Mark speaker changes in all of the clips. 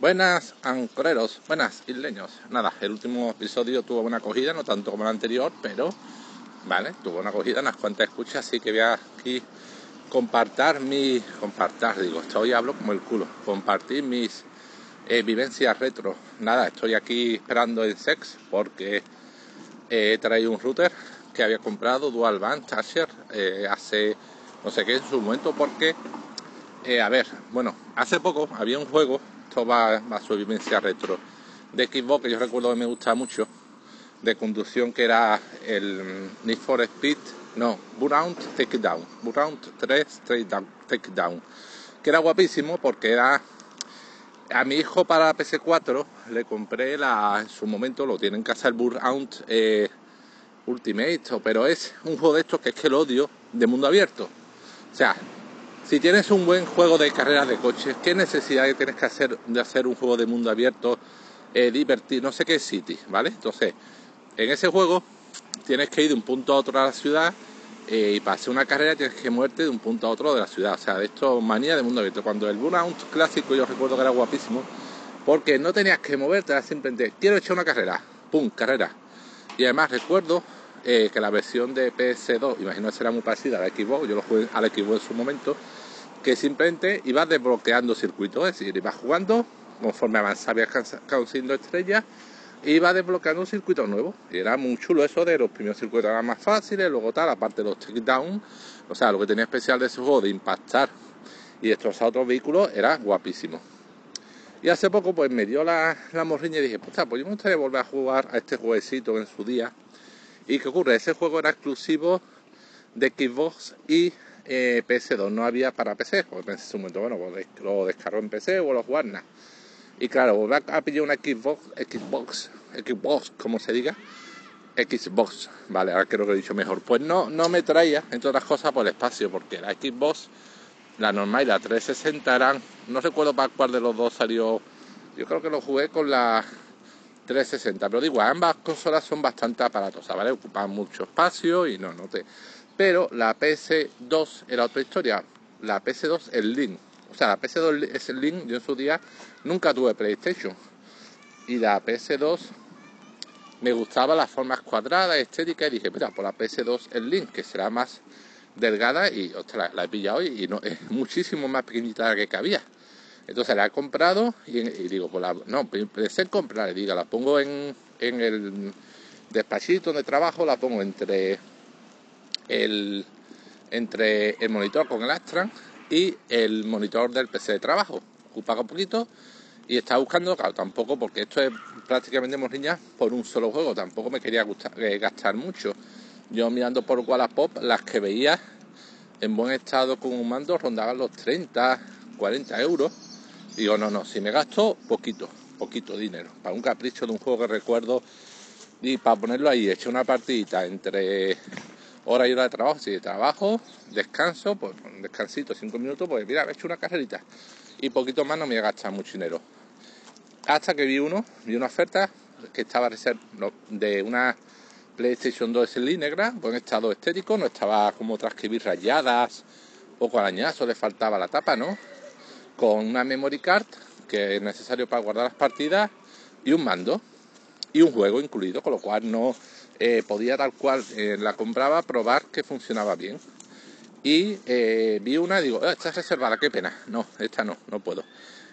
Speaker 1: Buenas ancoreros, buenas isleños. Nada, el último episodio tuvo buena acogida, no tanto como el anterior, pero vale, tuvo una acogida, unas cuantas escuchas, así que voy aquí compartir mi. compartir, digo, hoy hablo como el culo, compartir mis eh, vivencias retro. Nada, estoy aquí esperando en Sex porque he traído un router que había comprado Dual Band Tasher eh, hace no sé qué en su momento porque eh, a ver, bueno, hace poco había un juego va, a su vivencia retro. De Xbox, que yo recuerdo que me gustaba mucho, de conducción, que era el Need for Speed, no, Burnout Take Down, Burnout 3 Take Down, que era guapísimo porque era a mi hijo para PS4 le compré la, en su momento lo tiene en casa el Burnout eh, Ultimate, pero es un juego de estos que es que lo odio de mundo abierto. O sea, si tienes un buen juego de carreras de coches, ¿qué necesidad tienes que hacer de hacer un juego de mundo abierto eh, divertido? No sé qué City, ¿vale? Entonces, en ese juego tienes que ir de un punto a otro a la ciudad eh, y para hacer una carrera tienes que moverte de un punto a otro de la ciudad. O sea, de esto manía de mundo abierto. Cuando el Burnout clásico yo recuerdo que era guapísimo, porque no tenías que moverte, era simplemente quiero echar una carrera, ¡pum! carrera. Y además recuerdo eh, que la versión de PS2, imagino que será muy parecida a la Xbox, yo lo jugué al Xbox en su momento, que simplemente ibas desbloqueando circuitos, es decir, ibas jugando, conforme avanzabas consiguiendo estrellas, iba desbloqueando un circuito nuevo. Y era muy chulo eso de los primeros circuitos eran más fáciles, luego tal, aparte de los takedowns, o sea, lo que tenía especial de ese juego de impactar y destrozar otros vehículos era guapísimo. Y hace poco pues me dio la, la morriña y dije, pues yo me gustaría volver a jugar a este jueguecito en su día. ¿Y qué ocurre? Ese juego era exclusivo de Xbox y eh, PS2 no había para PC, porque en su momento, bueno, pues lo descargo en PC o lo jugar nada. Y claro, volver a pillar una Xbox, Xbox, Xbox, como se diga, Xbox, vale, ahora creo que he dicho mejor. Pues no, no me traía, entre otras cosas, por espacio, porque la Xbox, la normal y la 360 eran, no recuerdo para cuál de los dos salió, yo creo que lo jugué con la 360, pero digo, ambas consolas son bastante aparatosas, ¿vale? Ocupan mucho espacio y no, no te pero la PS2 era otra historia. La PS2 es Link. O sea, la PS2 es el Link. Yo en su día nunca tuve PlayStation. Y la PS2 me gustaba las formas cuadradas, estéticas. Y dije, mira, por la PS2 el Link, que será más delgada. Y ostras, la he pillado y, no, es muchísimo más pequeñita que cabía. Entonces la he comprado y, digo, pues la, no, pensé en comprar. diga, la pongo en, en el despachito donde trabajo, la pongo entre el, entre el monitor con el Astran y el monitor del PC de trabajo. Ocupa un poquito y estaba buscando, claro, tampoco, porque esto es prácticamente morriña por un solo juego, tampoco me quería eh, gastar mucho. Yo mirando por Wallapop, las que veía en buen estado con un mando rondaban los 30, 40 euros. Digo, no, no, si me gasto poquito, poquito dinero, para un capricho de un juego que recuerdo y para ponerlo ahí, he hecho una partidita entre hora y hora de trabajo, si de trabajo, descanso, pues un descansito, cinco minutos, pues mira, he hecho una carrerita y poquito más no me a gastar mucho dinero. Hasta que vi uno, vi una oferta que estaba de una PlayStation 2 SLI negra, buen estado estético, no estaba como transcribir rayadas o con arañazo, le faltaba la tapa, ¿no? Con una memory card que es necesario para guardar las partidas y un mando y un juego incluido, con lo cual no eh, podía tal cual eh, la compraba probar que funcionaba bien. Y eh, vi una y digo, ah, esta es reservada, qué pena. No, esta no, no puedo.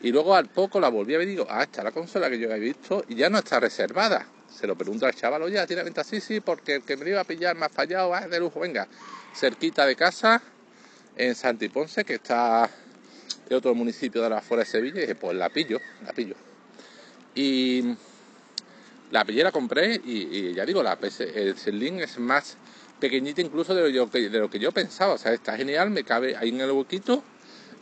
Speaker 1: Y luego al poco la volví a ver y digo, ah, esta es la consola que yo había visto y ya no está reservada. Se lo pregunto al chaval, oye, tiene venta, sí, sí, porque el que me iba a pillar me ha fallado, ah, de lujo, venga, cerquita de casa, en Santiponce, que está otro municipio de la fuera de Sevilla, y dije, pues la pillo, la pillo. Y la pillé, la compré y, ya digo, la el Selling es más pequeñita incluso de lo, que, de lo que yo pensaba. O sea, está genial, me cabe ahí en el huequito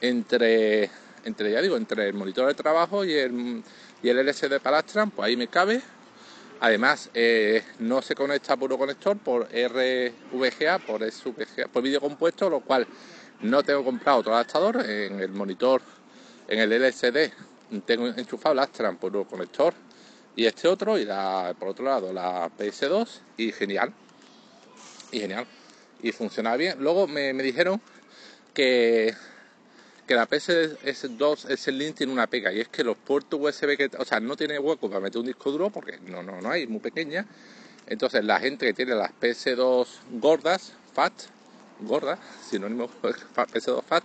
Speaker 1: entre, entre ya digo, entre el monitor de trabajo y el, y el LCD Palastran, pues ahí me cabe. Además, eh, no se conecta puro conector por RVGA, por SVGA, por vídeo compuesto, lo cual no tengo comprado otro adaptador. En el monitor, en el LCD, tengo enchufado el Astran por conector y este otro y por otro lado la PS2 y genial y genial y funcionaba bien luego me, dijeron que que la PS2 ese link tiene una pega y es que los puertos USB que, o sea, no tiene hueco para meter un disco duro porque no, no, no hay, muy pequeña. Entonces la gente que tiene las PS2 gordas, FAT, gordas, sinónimo PS2 FAT,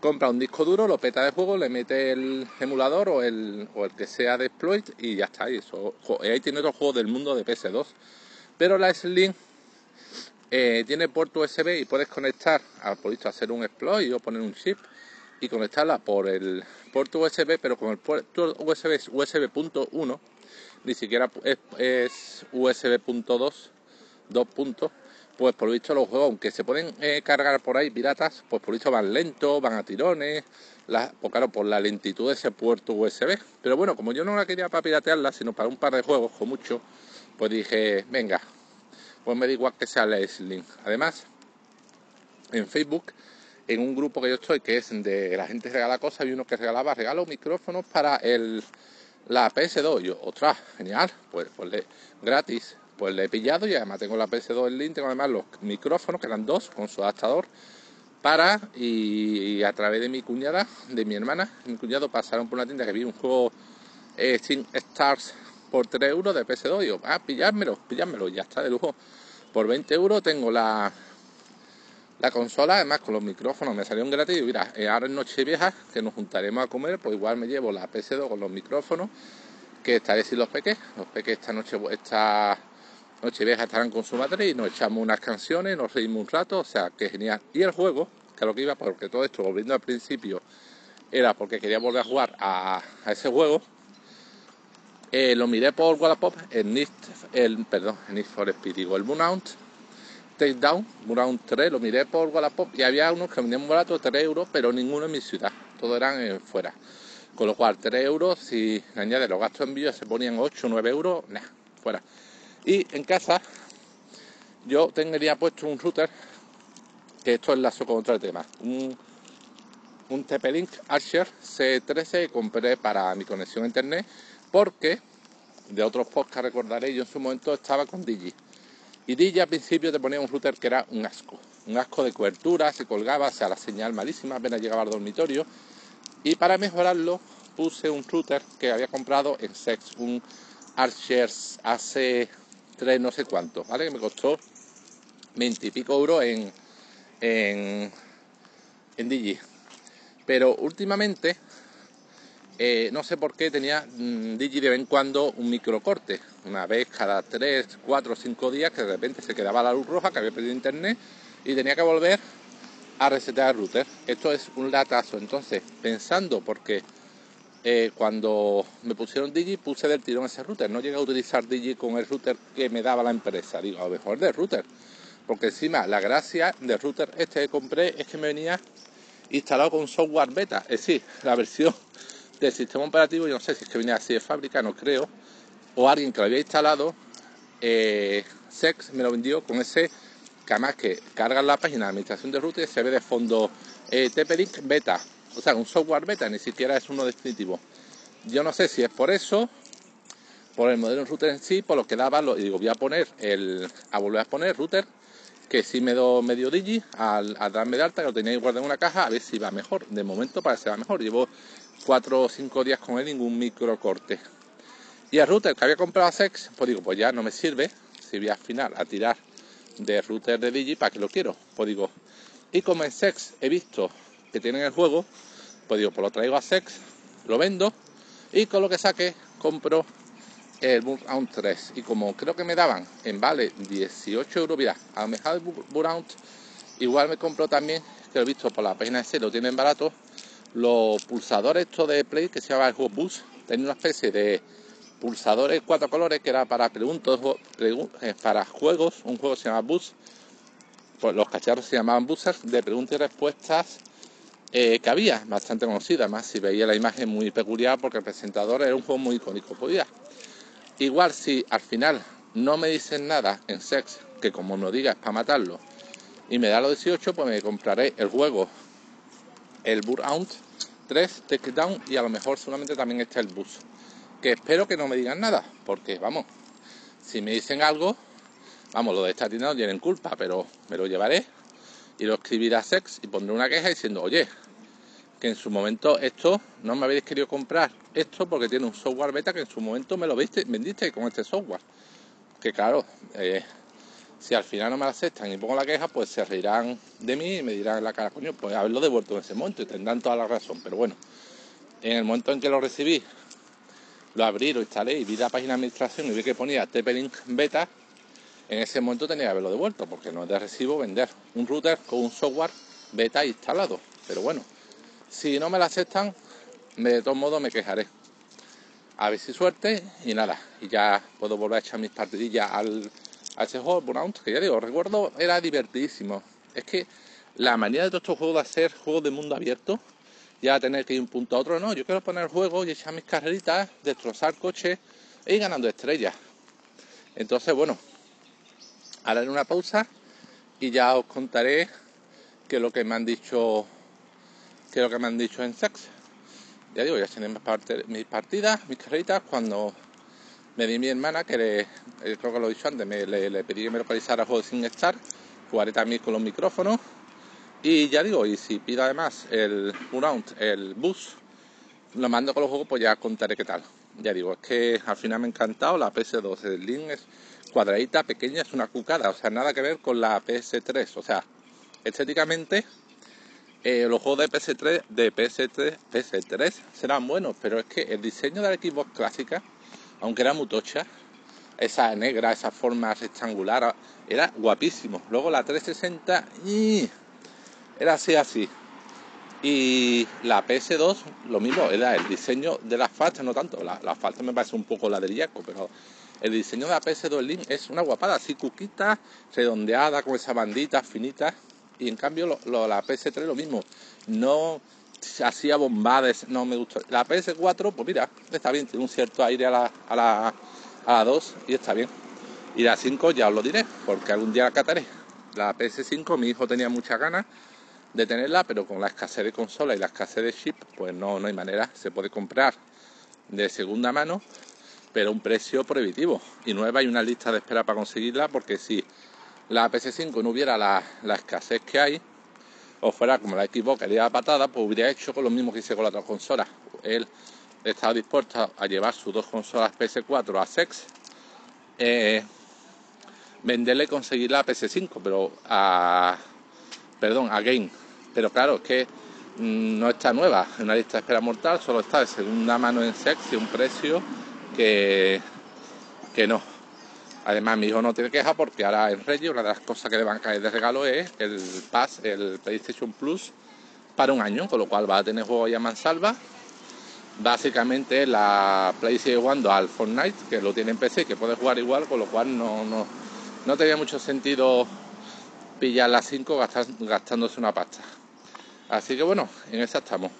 Speaker 1: compra un disco duro, lo peta de juego, le mete el emulador o el, o el que sea de exploit y ya está. Y eso, ahí tiene otro juego del mundo de PS2. Pero la Slim eh, tiene puerto USB y puedes conectar, a, por hacer un exploit o poner un chip y conectarla por el puerto USB, pero con el puerto USB es USB.1, ni siquiera es, USB.2, dos puntos, pues por lo visto los juegos, aunque se pueden eh, cargar por ahí piratas, pues por lo visto van lentos, van a tirones, la, pues claro, por la lentitud de ese puerto USB. Pero bueno, como yo no la quería para piratearla, sino para un par de juegos, con mucho, pues dije, venga, pues me da igual que sea la Slim. Además, en Facebook, en un grupo que yo estoy, que es de la gente regala cosas, y uno que regalaba regalo micrófonos para el, la PS2. Yo, ostras, genial, pues, pues gratis. Pues le he pillado y además tengo la PS2 en link, tengo además los micrófonos, que eran dos, con su adaptador, para, y, a través de mi cuñada, de mi hermana, mi cuñado pasaron por una tienda que vi un juego eh, Stars por 3 euros de PS2. Y yo, ah, pillármelo, pillármelo, ya está de lujo. Por 20 euros tengo la, la consola, además con los micrófonos me salió un gratis. Y mira, eh, ahora en Nochevieja, que nos juntaremos a comer, pues igual me llevo la PS2 con los micrófonos, que estaré sin los peques. Los peques esta noche, esta Nochevieja estarán con su madre y nos echamos unas canciones, nos reímos un rato, o sea, que genial. Y el juego, que lo que iba, porque todo esto, volviendo al principio, era porque quería volver a jugar a ese juego eh, lo miré por Wallapop, el NIST, el, perdón, el NIST for Speed, digo, el Burnout Takedown, Burnout 3, lo miré por Wallapop y había unos que venían baratos, 3 euros, pero ninguno en mi ciudad, todos eran fuera. Con lo cual, 3 euros, si añade los gastos de envío, se ponían 8 o 9 euros, nah, fuera. Y en casa yo tendría puesto un router, que esto enlazo con otro tema, un, un TP-Link Archer C13 que compré para mi conexión a internet, porque de otros podcasts recordaré, yo en su momento estaba con Digi. Y Digi al principio te ponía un router que era un asco, un asco de cobertura, se colgaba, o sea, la señal malísima, apenas llegaba al dormitorio. Y para mejorarlo puse un router que había comprado en Sex, un Archer AC no sé cuánto ¿vale? Que me costó 20 y pico euros en, en, en Digi. Pero últimamente, eh, no sé por qué, tenía mmm, Digi de vez en cuando un microcorte. Una vez cada 3, 4, 5 días que de repente se quedaba la luz roja que había perdido internet y tenía que volver a resetear el router. Esto es un latazo. Entonces, pensando porque eh, cuando me pusieron Digi puse del tirón ese router, no llegué a utilizar Digi con el router que me daba la empresa, digo, a lo mejor del router, porque encima la gracia del router este que compré es que me venía instalado con software beta, es decir, la versión del sistema operativo, yo no sé si es que viene así de fábrica, no creo, o alguien que lo había instalado, eh, Sex me lo vendió con ese, que además que carga la página de administración de router se ve de fondo eh, beta, o sea, un software beta, ni siquiera es uno definitivo. Yo no sé si es por eso, por el modelo router en sí, por lo que daba, lo, y digo, voy a poner el, a volver a poner router, que sí me do medio digi, al, darme de alta, que lo tenía guardado en una caja, a ver si va mejor. De momento parece que va mejor. Llevo cuatro o cinco días con él, ningún micro corte. Y el router que había comprado a Sex, pues digo, pues ya no me sirve, si voy al final a tirar de router de Digi, ¿para que lo quiero? Pues digo, y como en Sex he visto que tienen el juego, pues digo, pues lo traigo a Sex, lo vendo y con lo que saque compro el Burnout 3. Y como creo que me daban en vale 18 euros, mira, a lo mejor el Burnout igual me compro también, que lo he visto por la página de C, lo tienen barato, los pulsadores estos de Play que se llama el juego Bus, tenía una especie de pulsadores cuatro colores que era para preguntas, eh, para juegos, un juego se llama Bus, pues los cacharros se llamaban Buzzers de preguntas y respuestas eh, que había, bastante conocida, más si veía la imagen muy peculiar porque el presentador era un juego muy icónico. Podía. Igual si al final no me dicen nada en sex, que como no digas para matarlo, y me da los 18, pues me compraré el juego el Burnout 3 Takedown y a lo mejor solamente también está el bus. Que espero que no me digan nada, porque vamos, si me dicen algo, vamos, lo de esta tienda no tienen culpa, pero me lo llevaré y lo escribiré a Sex y pondré una queja diciendo, oye, que en su momento esto no me habéis querido comprar esto porque tiene un software beta que en su momento me lo viste, vendiste con este software. Que claro, eh, si al final no me lo aceptan y pongo la queja, pues se reirán de mí y me dirán la cara, coño, pues haberlo devuelto en ese momento y tendrán toda la razón. Pero bueno, en el momento en que lo recibí, lo abrí, lo instalé y vi la página de administración y vi que ponía TP-Link Beta, en ese momento tenía que haberlo devuelto porque no es de recibo vender un router con un software beta instalado. Pero bueno, si no me lo aceptan, de todos modos me quejaré. A ver si suerte y nada. Y ya puedo volver a echar mis partidillas al, a ese juego, Burnout, que ya digo, recuerdo, era divertidísimo. Es que la manera de todos estos juegos de hacer juegos de mundo abierto, ya tener que ir un punto a otro, no, yo quiero poner juegos y echar mis carreritas, destrozar coches e ir ganando estrellas. Entonces, bueno, haré una pausa y ya os contaré que lo que me han dicho que lo que me han dicho en sex. Ya digo, ya tienen mis partidas, mis carreritas, cuando me di mi hermana, que le, eh, creo que lo he dicho antes, me, le, pedí que me localizara juegos sin estar, jugaré también con los micrófonos. Y ya digo, y si pido además el Mount, el bus, lo mando con los juegos, pues ya contaré qué tal. Ya digo, es que al final me ha encantado la PS2, el link es cuadradita, pequeña, es una cucada, o sea, nada que ver con la PS3, o sea, estéticamente eh, los juegos de PS3, de PS3, PS3 serán buenos, pero es que el diseño de la Xbox clásica, aunque era muy tocha, esa negra, esa forma rectangular, era guapísimo. Luego la 360, era así, así. Y la PS2, lo mismo, era el diseño de las faltas, no tanto. La, la me parece un poco ladrillaco, pero el diseño de la PS2 Link es una guapada, así cuquita, redondeada, con esa bandita finita y en cambio la PS3 lo mismo. No hacía bombadas, no me gustó. La PS4, pues mira, está bien, tiene un cierto aire a la, a la, a la 2 y está bien. Y la 5 ya os lo diré, porque algún día la cataré. La PS5, mi hijo tenía muchas ganas de tenerla, pero con la escasez de consola y la escasez de chip, pues no, no hay manera. Se puede comprar de segunda mano, pero un precio prohibitivo. Y nueva hay una lista de espera para conseguirla, porque si la PS5 no hubiera la, escasez que hay, o fuera como la Xbox que haría patada, pues hubiera hecho con lo mismo que hice con las otras consolas. Él estaba dispuesto a llevar sus dos consolas PS4 a Sex, eh, venderle y conseguir la PS5, pero a. Perdón, a Game. Pero claro, es que mm, no está nueva en una lista de espera mortal, solo está de segunda mano en Sex y un precio que, que no. Además, mi hijo no tiene queja porque ahora en Reyes una de las cosas que le van a caer de regalo es el Pass, el PlayStation Plus, para un año, con lo cual va a tener juegos ya mansalva. Básicamente la PlayStation jugando al Fortnite, que lo tiene en PC, que puede jugar igual, con lo cual no, no, no tenía mucho sentido pillar las 5 gastándose una pasta. Así que bueno, en esa estamos.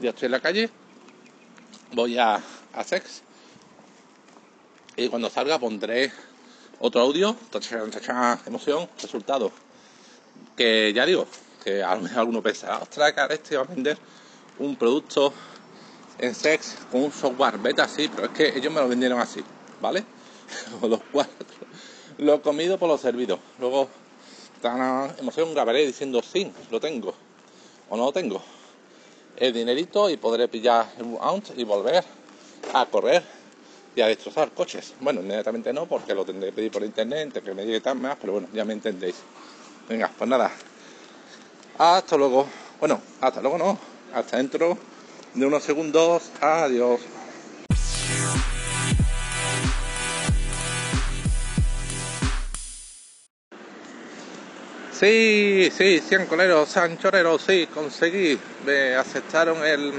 Speaker 1: Ya estoy en la calle, voy a, a Sex y cuando salga pondré otro audio, emoción, resultado. Que ya digo, que a lo mejor alguno pensará, ostras, que este va a vender un producto en sex con un software beta, sí, pero es que ellos me lo vendieron así, ¿vale? los cuatro, lo comido por lo servido. Luego, tan emoción, grabaré diciendo sí, lo tengo o no lo tengo. El dinerito y podré pillar el out y volver a correr y a destrozar coches. Bueno, inmediatamente no, porque lo tendré que pedir por internet, que me llegue tan más, pero bueno, ya me entendéis. Venga, pues nada. Hasta luego. Bueno, hasta luego no. Hasta dentro de unos segundos. Adiós. Sí, sí, cien coleros, sanchoreros, sí, conseguí, me aceptaron el,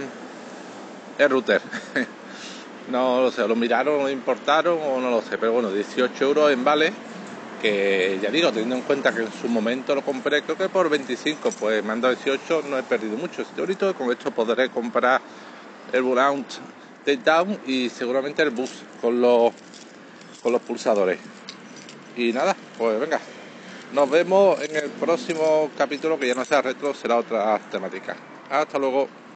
Speaker 1: el router. no lo sé, lo miraron, lo importaron o no lo sé, pero bueno, 18 euros en vale, que ya digo, teniendo en cuenta que en su momento lo compré, creo que por 25, pues me han dado 18, no he perdido mucho ahorita, con esto podré comprar el Burnout Down y seguramente el bus con los, con los pulsadores. Y nada, pues venga, nos vemos en el próximo capítulo que ya no sea retro, será otra temática. Hasta luego.